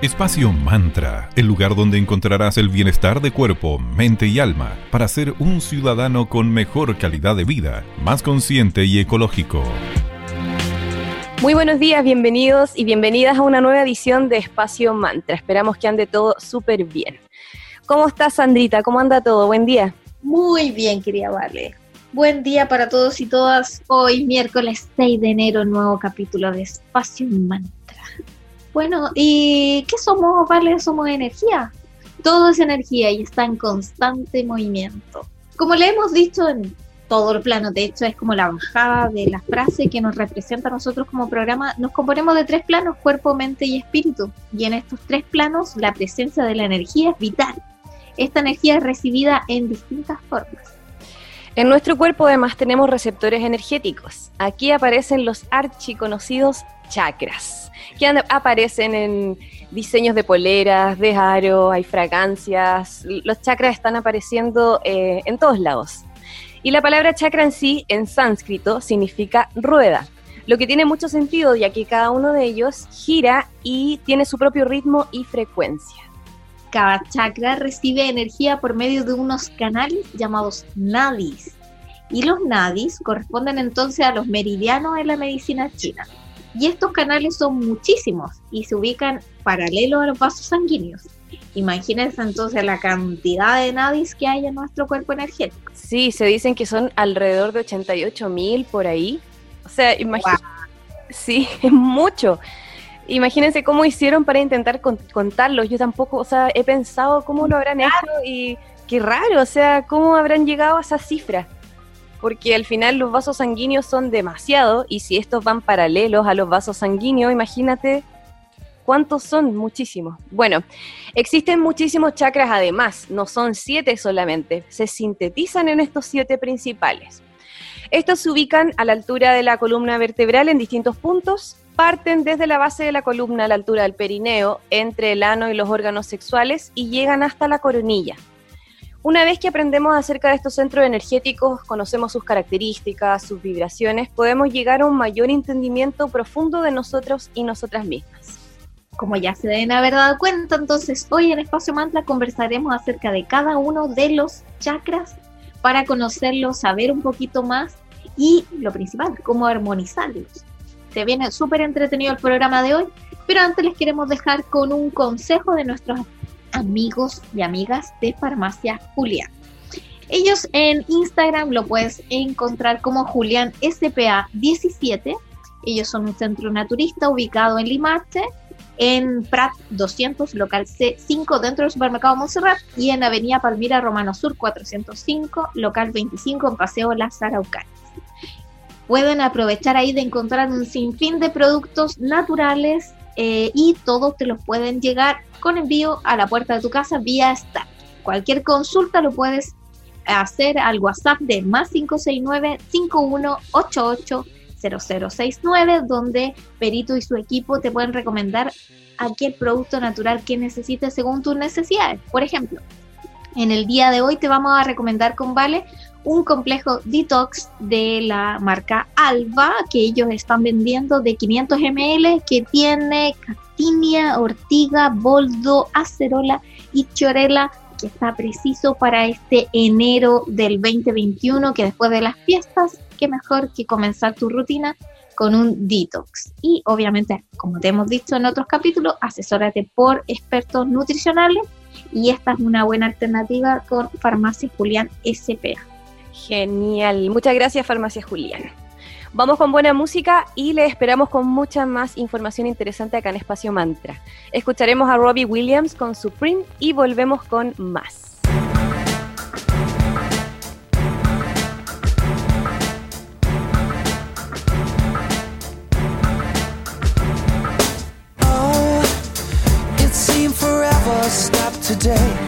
Espacio Mantra, el lugar donde encontrarás el bienestar de cuerpo, mente y alma para ser un ciudadano con mejor calidad de vida, más consciente y ecológico. Muy buenos días, bienvenidos y bienvenidas a una nueva edición de Espacio Mantra. Esperamos que ande todo súper bien. ¿Cómo estás, Sandrita? ¿Cómo anda todo? Buen día. Muy bien, quería Vale. Buen día para todos y todas. Hoy, miércoles 6 de enero, nuevo capítulo de Espacio Mantra. Bueno, ¿y qué somos, Vale? Somos energía. Todo es energía y está en constante movimiento. Como le hemos dicho en todo el plano, de hecho es como la bajada de la frase que nos representa a nosotros como programa, nos componemos de tres planos, cuerpo, mente y espíritu. Y en estos tres planos la presencia de la energía es vital. Esta energía es recibida en distintas formas. En nuestro cuerpo además tenemos receptores energéticos. Aquí aparecen los archiconocidos chakras que aparecen en diseños de poleras, de aro, hay fragancias, los chakras están apareciendo eh, en todos lados. Y la palabra chakra en sí, en sánscrito, significa rueda, lo que tiene mucho sentido ya que cada uno de ellos gira y tiene su propio ritmo y frecuencia. Cada chakra recibe energía por medio de unos canales llamados nadis. Y los nadis corresponden entonces a los meridianos en la medicina china. Y estos canales son muchísimos y se ubican paralelo a los vasos sanguíneos. Imagínense entonces la cantidad de nadis que hay en nuestro cuerpo energético. Sí, se dicen que son alrededor de 88 mil por ahí. O sea, imagínense. Sí, es mucho. Imagínense cómo hicieron para intentar contarlos. Yo tampoco, o sea, he pensado cómo lo habrán hecho y qué raro, o sea, cómo habrán llegado a esa cifra porque al final los vasos sanguíneos son demasiado y si estos van paralelos a los vasos sanguíneos, imagínate cuántos son, muchísimos. Bueno, existen muchísimos chakras además, no son siete solamente, se sintetizan en estos siete principales. Estos se ubican a la altura de la columna vertebral en distintos puntos, parten desde la base de la columna a la altura del perineo, entre el ano y los órganos sexuales y llegan hasta la coronilla. Una vez que aprendemos acerca de estos centros energéticos, conocemos sus características, sus vibraciones, podemos llegar a un mayor entendimiento profundo de nosotros y nosotras mismas. Como ya se deben haber dado cuenta, entonces hoy en Espacio Mantra conversaremos acerca de cada uno de los chakras para conocerlos, saber un poquito más y lo principal, cómo armonizarlos. Se viene súper entretenido el programa de hoy, pero antes les queremos dejar con un consejo de nuestros amigos y amigas de Farmacia Julián. Ellos en Instagram lo puedes encontrar como Julián SPA 17. Ellos son un centro naturista ubicado en Limache, en Prat 200, local C5 dentro del supermercado Montserrat y en Avenida Palmira Romano Sur 405, local 25 en Paseo Las Araucanas. Pueden aprovechar ahí de encontrar un sinfín de productos naturales eh, y todos te los pueden llegar con envío a la puerta de tu casa vía Star. Cualquier consulta lo puedes hacer al WhatsApp de más 569 5188 0069, donde Perito y su equipo te pueden recomendar aquel producto natural que necesites según tus necesidades. Por ejemplo, en el día de hoy te vamos a recomendar con Vale un complejo detox de la marca Alba que ellos están vendiendo de 500 ml que tiene cactinia, ortiga, boldo, acerola y chorela que está preciso para este enero del 2021 que después de las fiestas, qué mejor que comenzar tu rutina con un detox. Y obviamente, como te hemos dicho en otros capítulos, asesórate por expertos nutricionales y esta es una buena alternativa con Farmacia Julián SPA. Genial. Muchas gracias, Farmacia Julián. Vamos con buena música y le esperamos con mucha más información interesante acá en Espacio Mantra. Escucharemos a Robbie Williams con Supreme y volvemos con más. Oh, today.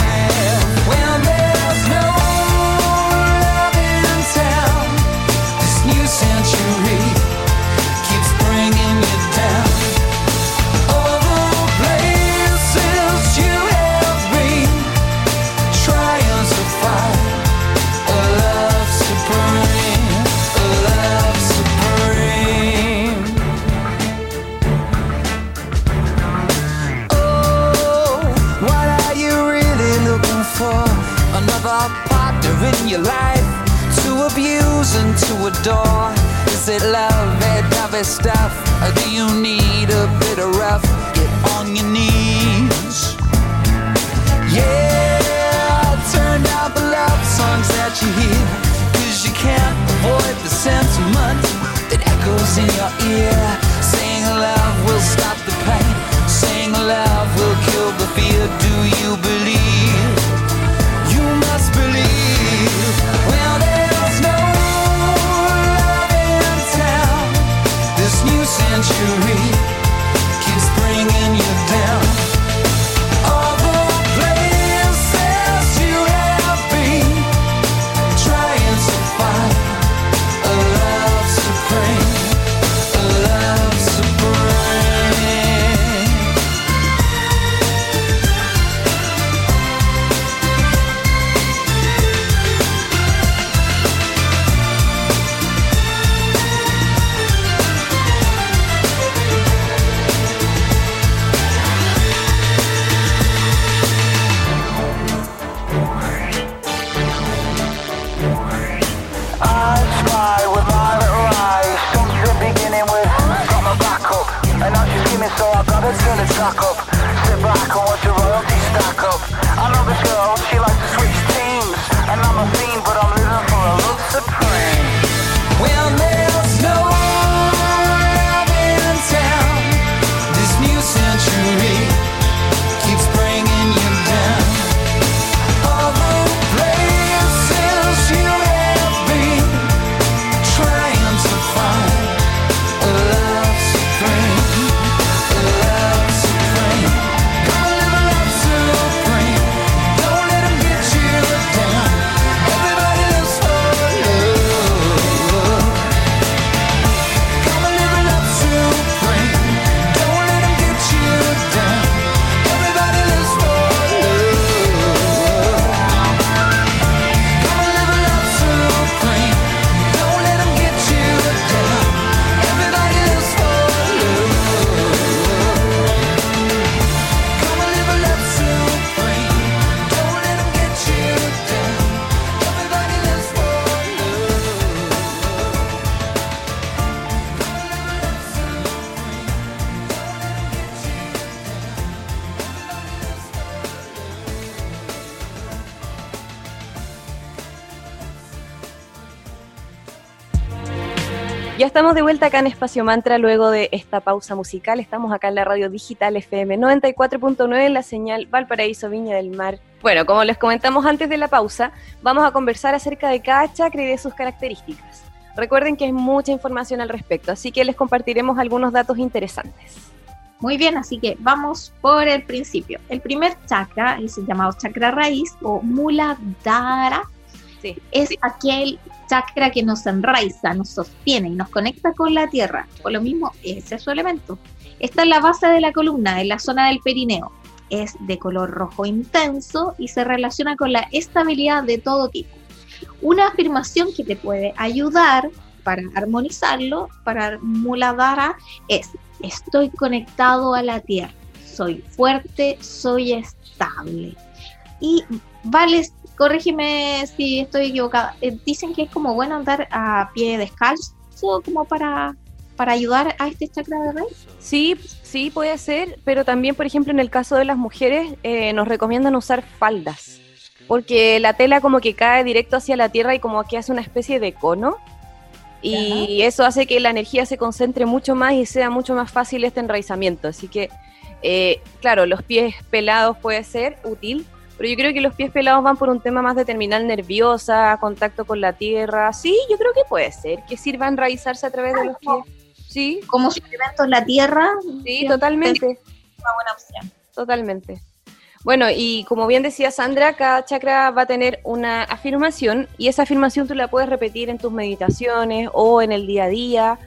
your life to abuse and to adore. Is it love, that dovey stuff? Or do you need a bit of rough? Get on your knees. Yeah, turn down the love songs that you hear. Cause you can't avoid the sentiment that echoes in your ear. The track up. Sit back vuelta acá en Espacio Mantra luego de esta pausa musical. Estamos acá en la radio digital FM 94.9 en la señal Valparaíso Viña del Mar. Bueno, como les comentamos antes de la pausa, vamos a conversar acerca de cada chakra y de sus características. Recuerden que hay mucha información al respecto, así que les compartiremos algunos datos interesantes. Muy bien, así que vamos por el principio. El primer chakra es el llamado chakra raíz o Muladhara. Es aquel chakra que nos enraiza, nos sostiene y nos conecta con la tierra. Por lo mismo, ese es su elemento. Está en la base de la columna, en la zona del perineo. Es de color rojo intenso y se relaciona con la estabilidad de todo tipo. Una afirmación que te puede ayudar para armonizarlo, para Muladhara, es estoy conectado a la tierra, soy fuerte, soy estable. Y vale, corrígeme si estoy equivocada, eh, dicen que es como bueno andar a pie descalzo como para, para ayudar a este chakra de raíz. Sí, sí puede ser, pero también, por ejemplo, en el caso de las mujeres, eh, nos recomiendan usar faldas, porque la tela como que cae directo hacia la tierra y como que hace una especie de cono. Y eso hace que la energía se concentre mucho más y sea mucho más fácil este enraizamiento. Así que, eh, claro, los pies pelados puede ser útil, Pero yo creo que los pies pelados van por un tema más de terminal nerviosa, contacto con la tierra. Sí, yo creo que puede ser, que sirva enraizarse a través de los pies. Sí. Como suplemento en la tierra. Sí, totalmente. Una buena opción. Totalmente. Bueno, y como bien decía Sandra, cada chakra va a tener una afirmación y esa afirmación tú la puedes repetir en tus meditaciones o en el día a día,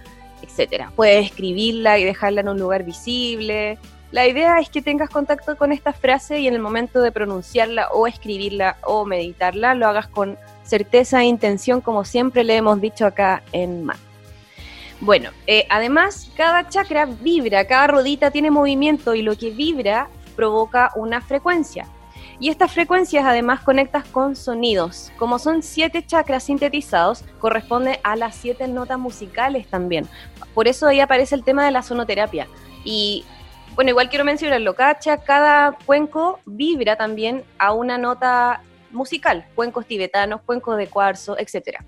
etcétera. Puedes escribirla y dejarla en un lugar visible. La idea es que tengas contacto con esta frase y en el momento de pronunciarla o escribirla o meditarla lo hagas con certeza e intención como siempre le hemos dicho acá en MAN. Bueno, eh, además cada chakra vibra, cada rodita tiene movimiento y lo que vibra provoca una frecuencia. Y estas frecuencias además conectas con sonidos. Como son siete chakras sintetizados, corresponde a las siete notas musicales también. Por eso ahí aparece el tema de la sonoterapia. Y bueno, igual quiero mencionarlo, cada, cada cuenco vibra también a una nota musical, cuencos tibetanos, cuencos de cuarzo, etc.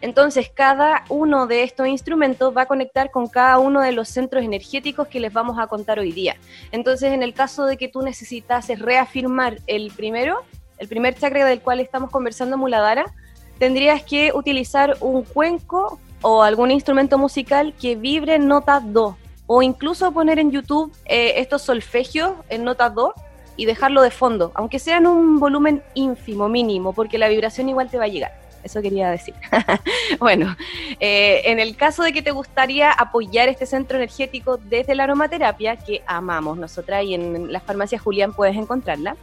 Entonces, cada uno de estos instrumentos va a conectar con cada uno de los centros energéticos que les vamos a contar hoy día. Entonces, en el caso de que tú necesitases reafirmar el primero, el primer chakra del cual estamos conversando, Muladhara, tendrías que utilizar un cuenco o algún instrumento musical que vibre nota do, o incluso poner en YouTube eh, estos solfegios en nota do y dejarlo de fondo, aunque sea en un volumen ínfimo, mínimo, porque la vibración igual te va a llegar. Eso quería decir. bueno, eh, en el caso de que te gustaría apoyar este centro energético desde la aromaterapia, que amamos nosotras y en las farmacias Julián puedes encontrarla,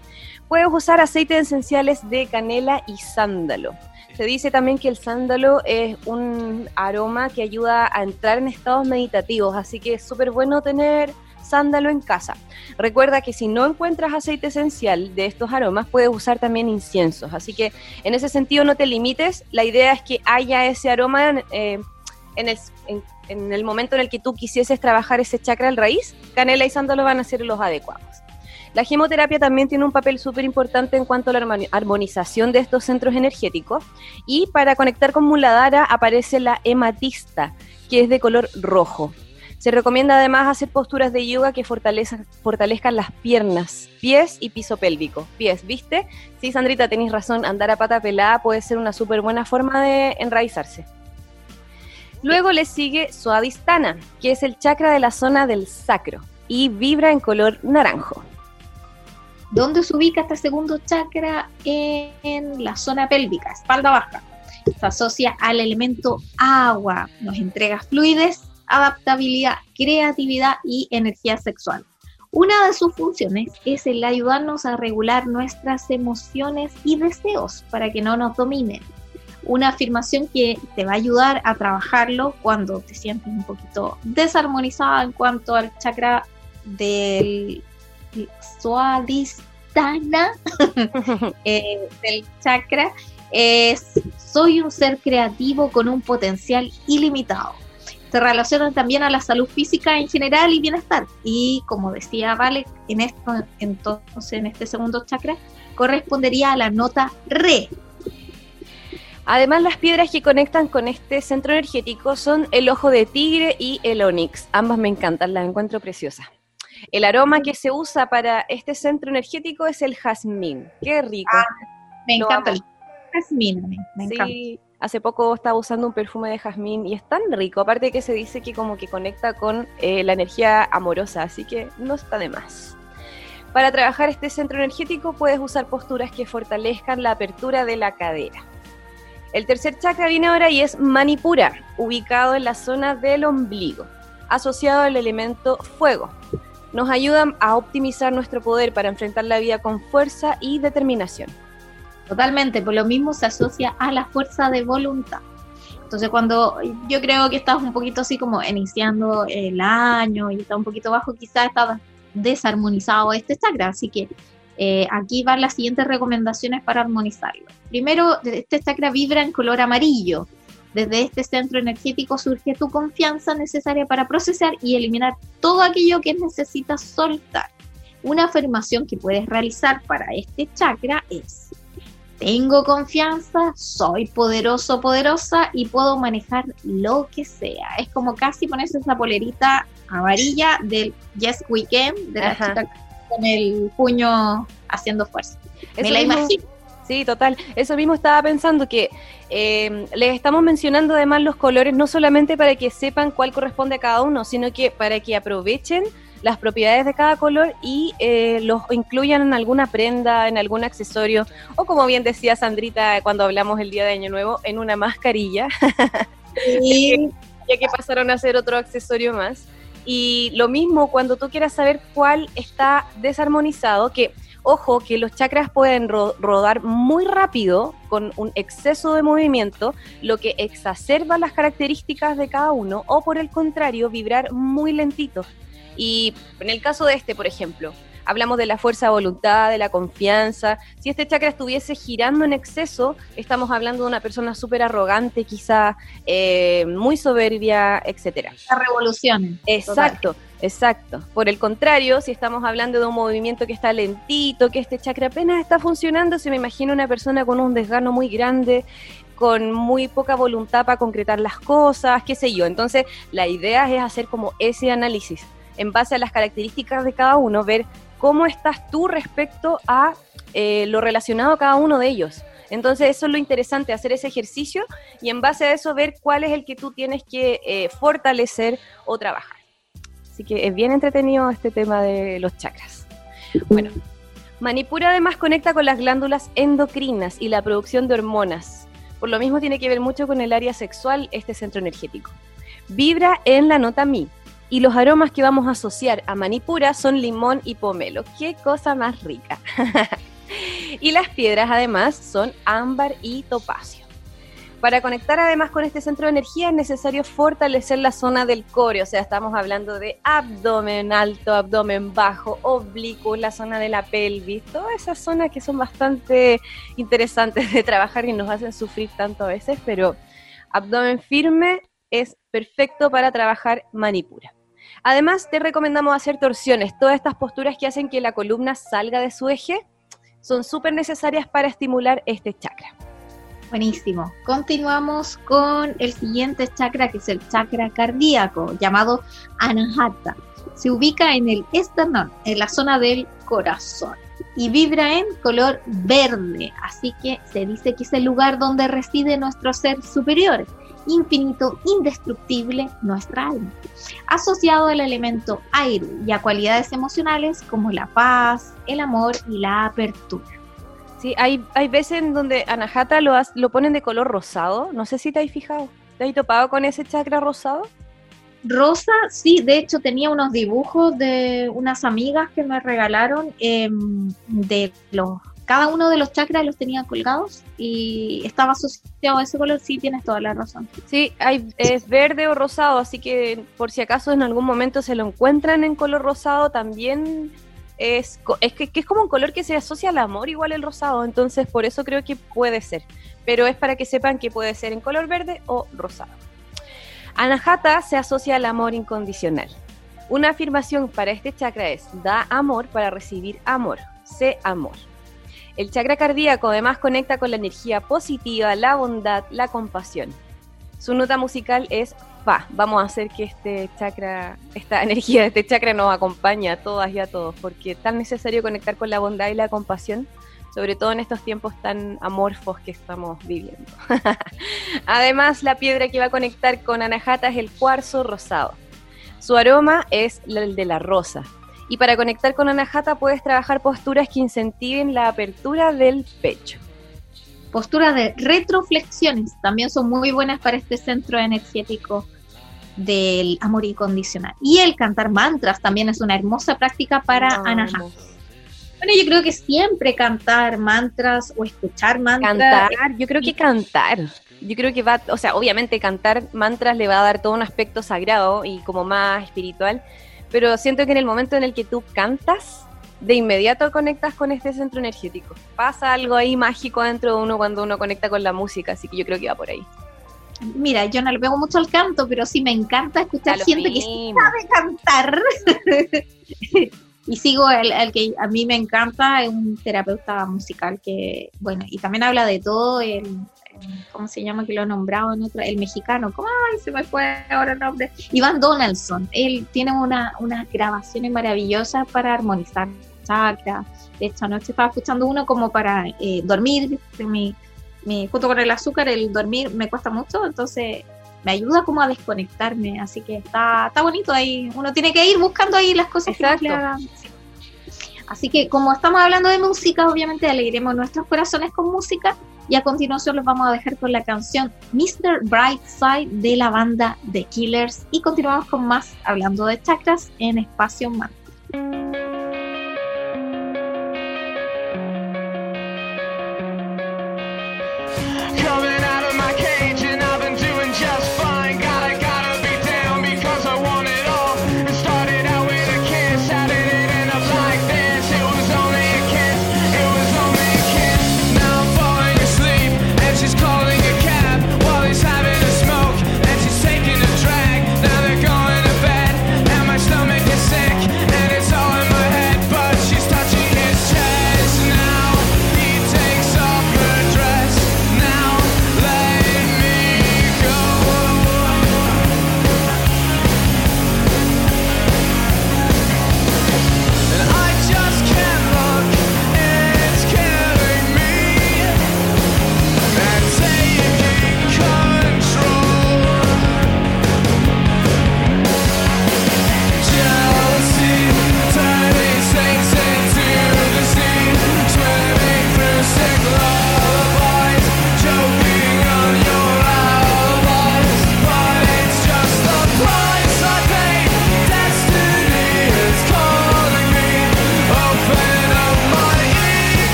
puedes usar aceites esenciales de canela y sándalo. Se dice también que el sándalo es un aroma que ayuda a entrar en estados meditativos, así que es súper bueno tener sándalo en casa. Recuerda que si no encuentras aceite esencial de estos aromas, puedes usar también inciensos. Así que en ese sentido no te limites. La idea es que haya ese aroma eh, en, el, en, el momento en el que tú quisieses trabajar ese chakra al raíz. Canela y sándalo van a ser los adecuados. La gemoterapia también tiene un papel súper importante en cuanto a la armonización de estos centros energéticos y para conectar con Muladhara aparece la hematista, que es de color rojo. Se recomienda además hacer posturas de yoga que fortalezcan, las piernas, pies y piso pélvico. Pies, ¿viste? Sí, Sandrita, tenéis razón, andar a pata pelada puede ser una súper buena forma de enraizarse. Luego le sigue Suadistana, que es el chakra de la zona del sacro y vibra en color naranjo. ¿Dónde se ubica este segundo chakra? En la zona pélvica, espalda baja. Se asocia al elemento agua, nos entrega fluidez adaptabilidad, creatividad y energía sexual. Una de sus funciones es el ayudarnos a regular nuestras emociones y deseos para que no nos dominen. Una afirmación que te va a ayudar a trabajarlo cuando te sientes un poquito desarmonizada en cuanto al chakra del suadistana, eh, del chakra, es soy un ser creativo con un potencial ilimitado se relacionan también a la salud física en general y bienestar. Y como decía Vale, en esto, entonces en este segundo chakra correspondería a la nota re. Además, las piedras que conectan con este centro energético son el ojo de tigre y el onix. Ambas me encantan, las encuentro preciosas. El aroma que se usa para este centro energético es el jazmín. Qué rico. Ah, me encanta el jazmín, me, encanta. Hace poco estaba usando un perfume de jazmín y es tan rico, aparte que se dice que como que conecta con eh, la energía amorosa, así que no está de más. Para trabajar este centro energético puedes usar posturas que fortalezcan la apertura de la cadera. El tercer chakra viene ahora y es Manipura, ubicado en la zona del ombligo, asociado al elemento fuego. Nos ayuda a optimizar nuestro poder para enfrentar la vida con fuerza y determinación. Totalmente, por lo mismo se asocia a la fuerza de voluntad. Entonces cuando yo creo que estás un poquito así como iniciando el año y está un poquito bajo, quizás está desarmonizado este chakra. Así que eh, aquí van las siguientes recomendaciones para armonizarlo. Primero, este chakra vibra en color amarillo. Desde este centro energético surge tu confianza necesaria para procesar y eliminar todo aquello que necesitas soltar. Una afirmación que puedes realizar para este chakra es, tengo confianza, soy poderoso, poderosa y puedo manejar lo que sea. Es como casi ponerse esa polerita amarilla del Yes Weekend, de la chica con el puño haciendo fuerza. Me la imagino. Sí, total. Eso mismo estaba pensando que eh, les estamos mencionando además los colores no solamente para que sepan cuál corresponde a cada uno, sino que para que aprovechen las propiedades de cada color y eh, los incluyan en alguna prenda, en algún accesorio, o como bien decía Sandrita cuando hablamos el día de Año Nuevo, en una mascarilla, Sí, ya que pasaron a ser otro accesorio más. Y lo mismo cuando tú quieras saber cuál está desarmonizado, que ojo que los chakras pueden ro- rodar muy rápido con un exceso de movimiento, lo que exacerba las características de cada uno, o por el contrario, vibrar muy lentito. Y en el caso de este, por ejemplo, hablamos de la fuerza de voluntad, de la confianza. Si este chakra estuviese girando en exceso, estamos hablando de una persona súper arrogante, quizá eh, muy soberbia, etcétera. las revoluciones. Exacto, exacto. Por el contrario, si estamos hablando de un movimiento que está lentito, que este chakra apenas está funcionando, se me imagina una persona con un desgano muy grande, con muy poca voluntad para concretar las cosas, qué sé yo. Entonces, la idea es hacer como ese análisis en base a las características de cada uno, ver cómo estás tú respecto a eh, lo relacionado a cada uno de ellos. Entonces, eso es lo interesante, hacer ese ejercicio y en base a eso ver cuál es el que tú tienes que eh, fortalecer o trabajar. Así que es bien entretenido este tema de los chakras. Bueno, Manipura además conecta con las glándulas endocrinas y la producción de hormonas. Por lo mismo tiene que ver mucho con el área sexual este centro energético. Vibra en la nota Mi. Y los aromas que vamos a asociar a Manipura son limón y pomelo. ¡Qué cosa más rica! y las piedras además son ámbar y topacio. Para conectar además con este centro de energía es necesario fortalecer la zona del core, o sea, estamos hablando de abdomen alto, abdomen bajo, oblicuo, la zona de la pelvis, todas esas zonas que son bastante interesantes de trabajar y nos hacen sufrir tanto a veces, pero abdomen firme es perfecto para trabajar manipura. Además, te recomendamos hacer torsiones, todas estas posturas que hacen que la columna salga de su eje son súper necesarias para estimular este chakra. Buenísimo. Continuamos con el siguiente chakra, que es el chakra cardíaco, llamado Anahata. Se ubica en el esternón, en la zona del corazón, y vibra en color verde. Así que se dice que es el lugar donde reside nuestro ser superior, infinito, indestructible, nuestra alma. Asociado al elemento aire y a cualidades emocionales como la paz, el amor y la apertura. Sí, hay, hay veces en donde Anahata lo, has- lo ponen de color rosado. No sé si te has fijado. ¿Te has topado con ese chakra rosado? Rosa, sí, de hecho tenía unos dibujos de unas amigas que me regalaron em, de los cada uno de los chakras los tenía colgados y estaba asociado a ese color, sí tienes toda la razón. Sí, hay, es verde o rosado, así que por si acaso en algún momento se lo encuentran en color rosado, también es, es que, que es como un color que se asocia al amor, igual el rosado, entonces por eso creo que puede ser. Pero es para que sepan que puede ser en color verde o rosado. Anahata se asocia al amor incondicional. Una afirmación para este chakra es, da amor para recibir amor, sé amor. El chakra cardíaco además conecta con la energía positiva, la bondad, la compasión. Su nota musical es Fa. Vamos a hacer que este chakra, esta energía de este chakra nos acompañe a todas y a todos, porque es tan necesario conectar con la bondad y la compasión, sobre todo en estos tiempos tan amorfos que estamos viviendo. Además, la piedra que va a conectar con Anahata es el cuarzo rosado. Su aroma es el de la rosa. Y para conectar con Anahata puedes trabajar posturas que incentiven la apertura del pecho. Posturas de retroflexiones también son muy buenas para este centro energético del amor incondicional. Y el cantar mantras también es una hermosa práctica para Anahata. Bueno, yo creo que siempre cantar mantras o escuchar mantras Cantar, yo creo que cantar. Yo creo que va, o sea, obviamente cantar mantras le va a dar todo un aspecto sagrado y como más espiritual, pero siento que en el momento en el que tú cantas, de inmediato conectas con este centro energético. Pasa algo ahí mágico dentro de uno cuando uno conecta con la música, así que yo creo que va por ahí. Mira, yo no le pego mucho al canto, pero sí me encanta escuchar gente que sabe cantar. y sigo al, al que a mí me encanta, es un terapeuta musical que, bueno, y también habla de todo, el, el- ¿cómo se llama? Que lo he nombrado en otra, el mexicano, ¿cómo? Ay, se me fue ahora el nombre. Iván Donaldson, él tiene una, unas grabaciones maravillosas para armonizar chakras. De hecho, anoche estaba escuchando uno como para eh, dormir. Mi, mi, junto con el azúcar, el dormir me cuesta mucho, entonces me ayuda como a desconectarme. Así que está, está bonito ahí. Uno tiene que ir buscando ahí las cosas que le hagan. Así que como estamos hablando de música, obviamente alegremos nuestros corazones con música y a continuación los vamos a dejar con la canción Mr. Brightside de la banda The Killers y continuamos con más hablando de chakras en Espacio Mantra.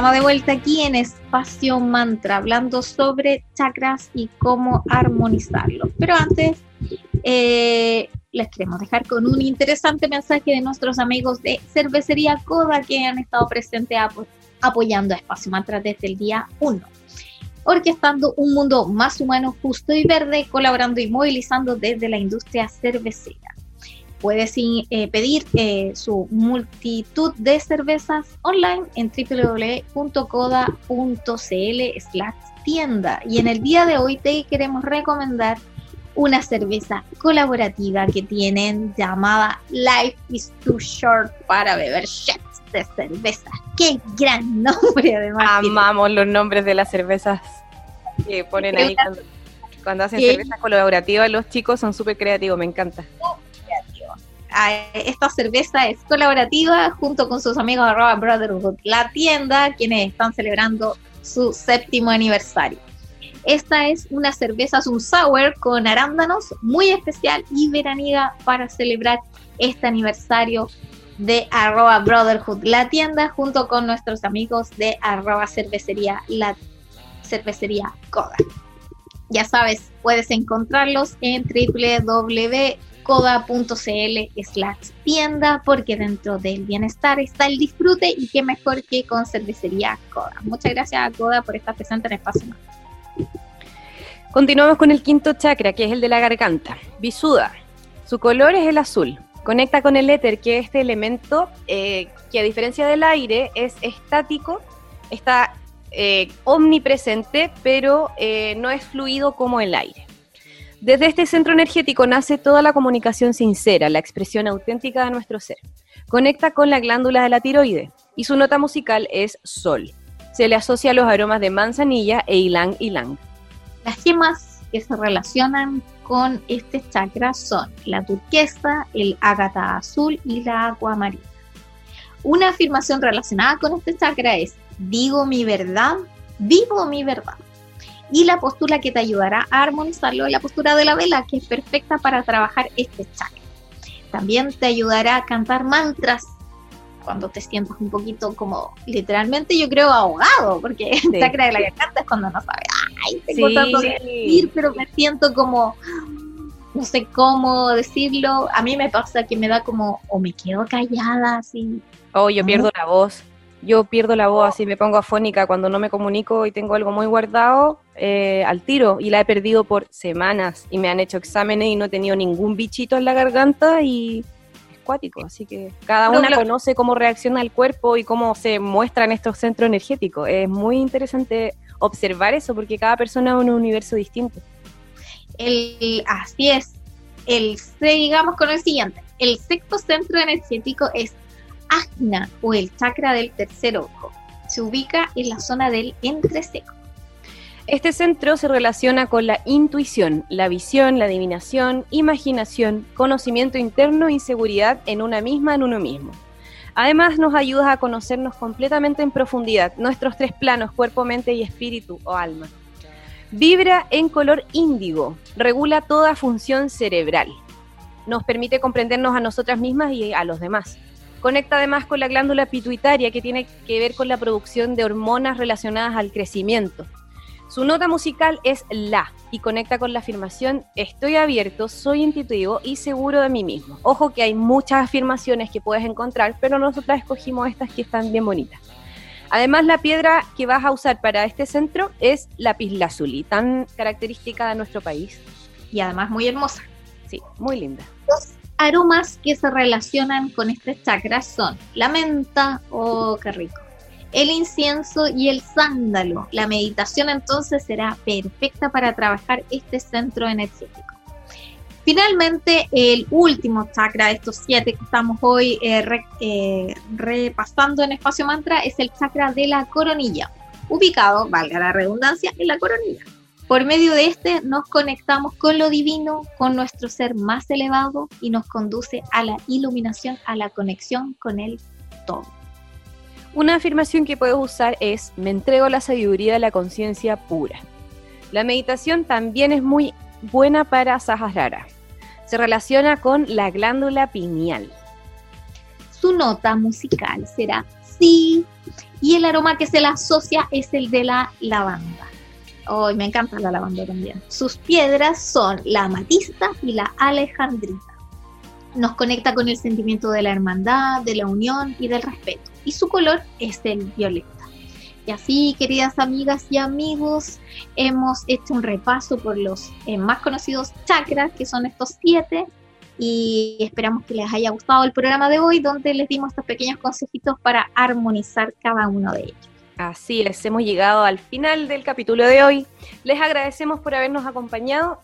Estamos de vuelta aquí en Espacio Mantra, hablando sobre chakras y cómo armonizarlos. Pero antes, eh, les queremos dejar con un interesante mensaje de nuestros amigos de Cervecería Coda que han estado presentes apoyando a Espacio Mantra desde el día 1 orquestando un mundo más humano, justo y verde, colaborando y movilizando desde la industria cervecera. Puedes eh, pedir eh, su multitud de cervezas online en www.coda.cl slash tienda. Y en el día de hoy te queremos recomendar una cerveza colaborativa que tienen llamada Life is Too Short para beber shots de cerveza. ¡Qué gran nombre además! Amamos los nombres de las cervezas. que ponen ahí cuando, cuando hacen cerveza colaborativa, los chicos son súper creativos, me encanta. Esta cerveza es colaborativa junto con sus amigos Arroba Brotherhood, la tienda, quienes están celebrando su séptimo aniversario. Esta es una cerveza, es un sour con arándanos muy especial y veraniega para celebrar este aniversario de arroba Brotherhood, la tienda, junto con nuestros amigos de arroba cervecería, la cervecería Coda. Ya sabes, puedes encontrarlos en www.coda.cl slash tienda, porque dentro del bienestar está el disfrute y qué mejor que con cervecería Coda. Muchas gracias a Coda por estar presente en Espacio Continuamos con el quinto chakra, que es el de la garganta. Visuda. Su color es el azul. Conecta con el éter, que es este elemento eh, que a diferencia del aire es estático, está eh, omnipresente, pero eh, no es fluido como el aire. Desde este centro energético nace toda la comunicación sincera, la expresión auténtica de nuestro ser. Conecta con la glándula de la tiroide y su nota musical es sol. Se le asocia a los aromas de manzanilla e ylang ylang. Las gemas que se relacionan con este chakra son la turquesa, el ágata azul y la agua. Una afirmación relacionada con este chakra es digo mi verdad, vivo mi verdad. Y la postura que te ayudará a armonizarlo es la postura de la vela, que es perfecta para trabajar este chakra. También te ayudará a cantar mantras cuando te sientas un poquito como literalmente yo creo ahogado, porque el chakra de la garganta es cuando no sabes, ay, tengo tanto que decir, pero me siento como no sé cómo decirlo. A mí me pasa que me da como, o me quedo callada así. Oh, yo pierdo la voz. Yo pierdo la voz así, me pongo afónica cuando no me comunico y tengo algo muy guardado eh, al tiro. Y la he perdido por semanas y me han hecho exámenes y no he tenido ningún bichito en la garganta y es cuático. Así que cada una conoce cómo reacciona el cuerpo y cómo se muestra en estos centros energéticos. Es muy interesante observar eso porque cada persona es un universo distinto el, así es, el digamos con el siguiente, el sexto centro energético es Ajna o el chakra del tercer ojo. Se ubica en la zona del entrecejo. Este centro se relaciona con la intuición, la visión, la adivinación, imaginación, conocimiento interno y seguridad en una misma, en uno mismo. Además nos ayuda a conocernos completamente en profundidad, nuestros tres planos, cuerpo, mente y espíritu o alma. Vibra en color índigo, regula toda función cerebral. Nos permite comprendernos a nosotras mismas y a los demás. Conecta además con la glándula pituitaria que tiene que ver con la producción de hormonas relacionadas al crecimiento. Su nota musical es La y conecta con la afirmación Estoy abierto, soy intuitivo y seguro de mí mismo. Ojo que hay muchas afirmaciones que puedes encontrar, pero nosotras escogimos estas que están bien bonitas. Además, la piedra que vas a usar para este centro es la lazuli, tan característica de nuestro país. Y además muy hermosa. Sí, muy linda. Los aromas que se relacionan con este chakra son la menta, oh, qué rico, el incienso y el sándalo. La meditación entonces será perfecta para trabajar este centro energético. Finalmente, el último chakra de estos siete que estamos hoy eh, eh, repasando en Espacio Mantra es el chakra de la coronilla, ubicado, valga la redundancia, en la coronilla. Por medio de este nos conectamos con lo divino, con nuestro ser más elevado y nos conduce a la iluminación, a la conexión con el todo. Una afirmación que puedes usar es, me entrego la sabiduría de la conciencia pura. La meditación también es muy buena para Sahasrara. Se relaciona con la glándula pineal. Su nota musical será sí y el aroma que se le asocia es el de la lavanda. Hoy me encanta la lavanda también. Sus piedras son la amatista y la alejandrita. Nos conecta con el sentimiento de la hermandad, de la unión y del respeto. Y su color es el violeta. Y así, queridas amigas y amigos, hemos hecho un repaso por los eh, más conocidos chakras, que son estos siete, y esperamos que les haya gustado el programa de hoy, donde les dimos estos pequeños consejitos para armonizar cada uno de ellos. Así es, hemos llegado al final del capítulo de hoy. Les agradecemos por habernos acompañado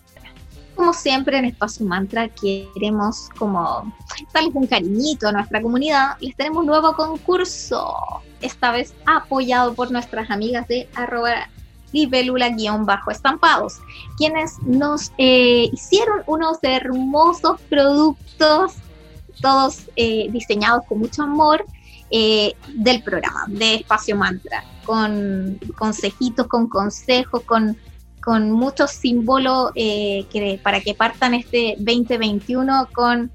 como siempre en Espacio Mantra queremos como darles un cariñito a nuestra comunidad, les tenemos un nuevo concurso, esta vez apoyado por nuestras amigas de arroba libélula-estampados, quienes nos eh, hicieron unos hermosos productos, todos eh, diseñados con mucho amor, eh, del programa de Espacio Mantra, con consejitos, con consejos, con, con muchos símbolos que, para que partan este 2021 con,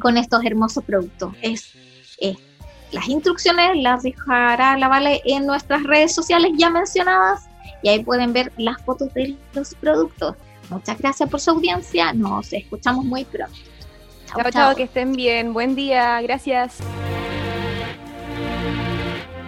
con estos hermosos productos. Es, las instrucciones las dejará la Vale en nuestras redes sociales ya mencionadas y ahí pueden ver las fotos de los productos. Muchas gracias por su audiencia, nos escuchamos muy pronto. Chao, chao, que estén bien, buen día, gracias.